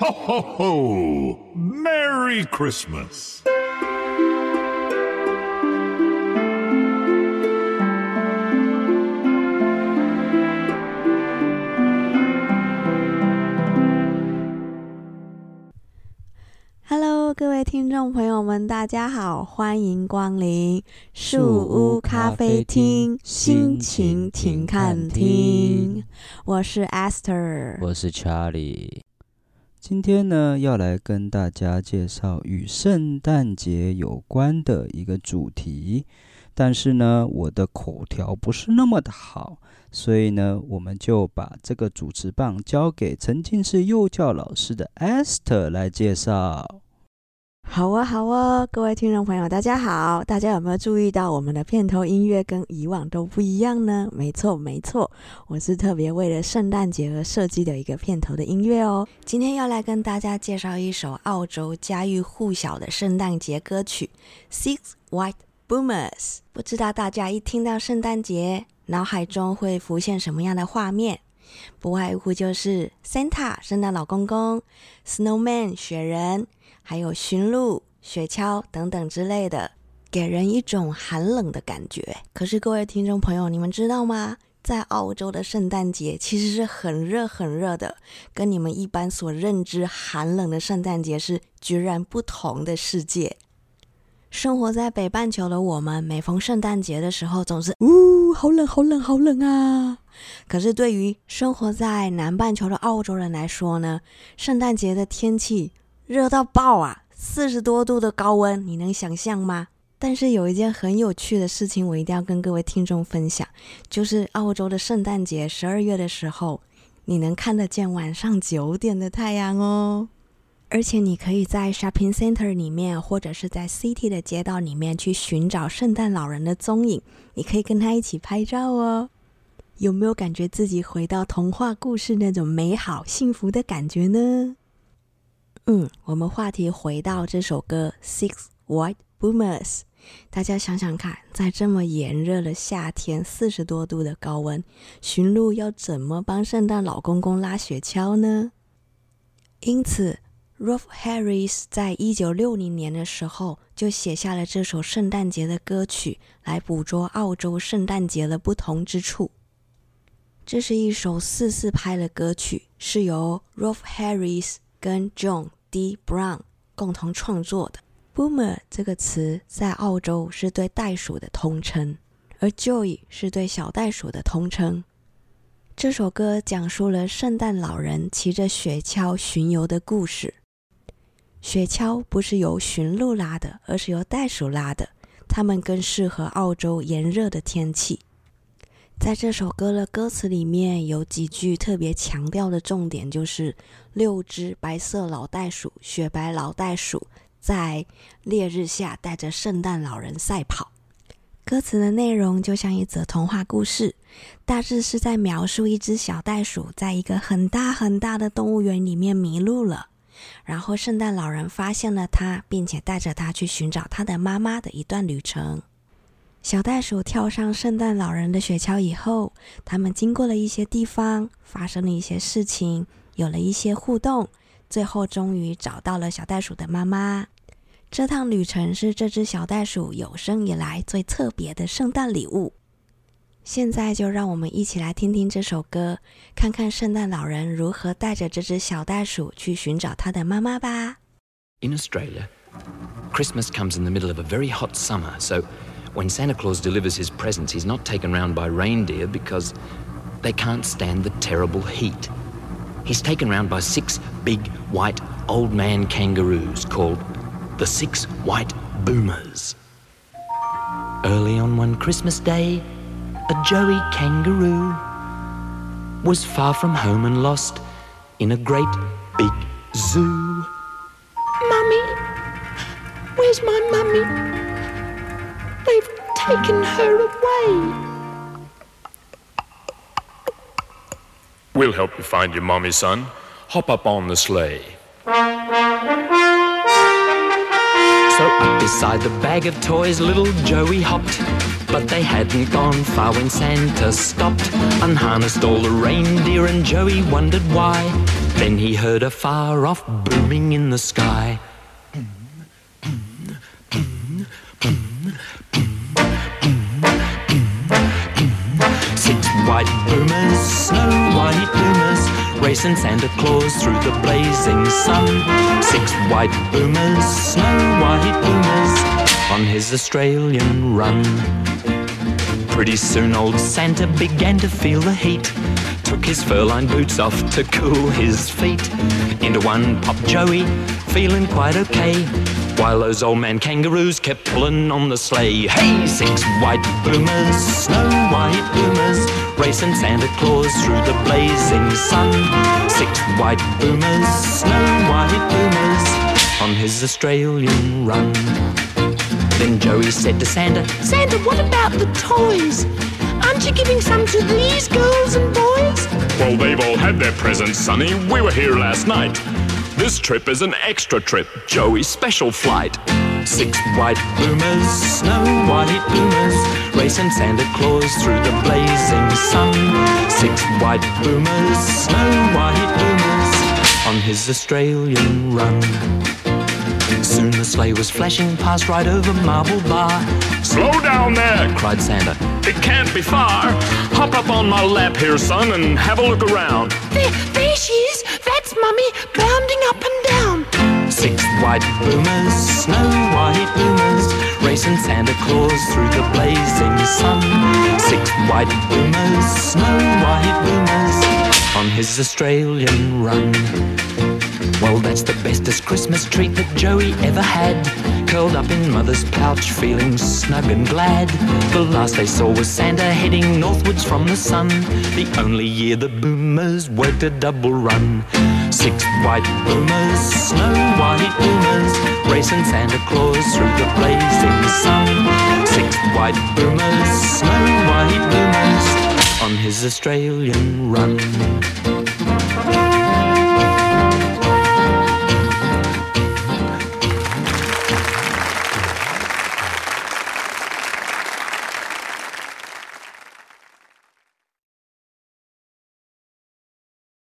Ho, ho, ho! Merry Christmas! Hello，各位听众朋友们，大家好，欢迎光临树屋咖啡厅，心情挺看厅。我是 Esther，我是 Charlie。 今天呢，要来跟大家介绍与圣诞节有关的一个主题。但是呢，我的口条不是那么的好，所以呢，我们就把这个主持棒交给曾经是幼教老师的 Esther 来介绍。好啊，好啊，各位听众朋友，大家好！大家有没有注意到我们的片头音乐跟以往都不一样呢？没错，没错，我是特别为了圣诞节而设计的一个片头的音乐哦。今天要来跟大家介绍一首澳洲家喻户晓的圣诞节歌曲《Six White Boomers》。不知道大家一听到圣诞节，脑海中会浮现什么样的画面？不外乎就是 Santa 圣诞老公公、Snowman 雪人。还有驯鹿、雪橇等等之类的，给人一种寒冷的感觉。可是各位听众朋友，你们知道吗？在澳洲的圣诞节其实是很热很热的，跟你们一般所认知寒冷的圣诞节是截然不同的世界。生活在北半球的我们，每逢圣诞节的时候，总是呜，好冷，好冷，好冷啊！可是对于生活在南半球的澳洲人来说呢，圣诞节的天气。热到爆啊！四十多度的高温，你能想象吗？但是有一件很有趣的事情，我一定要跟各位听众分享，就是澳洲的圣诞节十二月的时候，你能看得见晚上九点的太阳哦。而且你可以在 shopping center 里面，或者是在 city 的街道里面去寻找圣诞老人的踪影，你可以跟他一起拍照哦。有没有感觉自己回到童话故事那种美好幸福的感觉呢？嗯，我们话题回到这首歌《Six White Boomers》，大家想想看，在这么炎热的夏天，四十多度的高温，驯鹿要怎么帮圣诞老公公拉雪橇呢？因此，Rolf Harris 在一九六零年的时候就写下了这首圣诞节的歌曲，来捕捉澳洲圣诞节的不同之处。这是一首四四拍的歌曲，是由 Rolf Harris 跟 John。D. Brown 共同创作的 “Boomer” 这个词在澳洲是对袋鼠的通称，而 Joy 是对小袋鼠的通称。这首歌讲述了圣诞老人骑着雪橇巡游的故事。雪橇不是由驯鹿拉的，而是由袋鼠拉的，它们更适合澳洲炎热的天气。在这首歌的歌词里面有几句特别强调的重点，就是六只白色老袋鼠，雪白老袋鼠在烈日下带着圣诞老人赛跑。歌词的内容就像一则童话故事，大致是在描述一只小袋鼠在一个很大很大的动物园里面迷路了，然后圣诞老人发现了他，并且带着他去寻找他的妈妈的一段旅程。小袋鼠跳上圣诞老人的雪橇以后，他们经过了一些地方，发生了一些事情，有了一些互动，最后终于找到了小袋鼠的妈妈。这趟旅程是这只小袋鼠有生以来最特别的圣诞礼物。现在就让我们一起来听听这首歌，看看圣诞老人如何带着这只小袋鼠去寻找他的妈妈吧。In Australia, Christmas comes in the middle of a very hot summer, so. when Santa Claus delivers his presents, he's not taken round by reindeer because they can't stand the terrible heat. He's taken round by six big white old man kangaroos called the Six White Boomers. Early on one Christmas day, a Joey kangaroo was far from home and lost in a great big zoo. Mummy, where's my mummy? They've taken her away. We'll help you find your mummy, son. Hop up on the sleigh. So up beside the bag of toys, little Joey hopped. But they hadn't gone far when Santa stopped, unharnessed all the reindeer, and Joey wondered why. Then he heard a far off booming in the sky. Six white boomers, snow white boomers, racing Santa Claus through the blazing sun. Six white boomers, snow white boomers, his Australian run. Pretty soon old Santa began to feel the heat. Took his fur-lined boots off to cool his feet. Into one popped Joey, feeling quite okay. While those old man kangaroos kept pulling on the sleigh. Hey, six white boomers, snow white boomers, racing Santa Claus through the blazing sun. Six white boomers, snow white boomers, on his Australian run. Then Joey said to Santa, Santa, what about the toys? Aren't you giving some to these girls and boys? Well, they've all had their presents, Sonny. We were here last night. This trip is an extra trip, Joey's special flight. Six white boomers, snow white boomers, racing Santa Claus through the blazing sun. Six white boomers, snow white boomers, on his Australian run. Soon the sleigh was flashing past right over Marble Bar. Slow down there! Cried Santa. It can't be far. Hop up on my lap here, son, and have a look around. There, there she is. That's Mummy, bounding up and down. Six white boomers, snow white boomers, racing Santa Claus through the blazing sun. Six white boomers, snow white boomers, on his Australian run. That's the bestest Christmas treat that Joey ever had. Curled up in mother's pouch, feeling snug and glad. The last they saw was Santa heading northwards from the sun. The only year the boomers worked a double run. Six white boomers, snow white boomers, racing Santa Claus through the blazing sun. Six white boomers, snow white boomers, on his Australian run.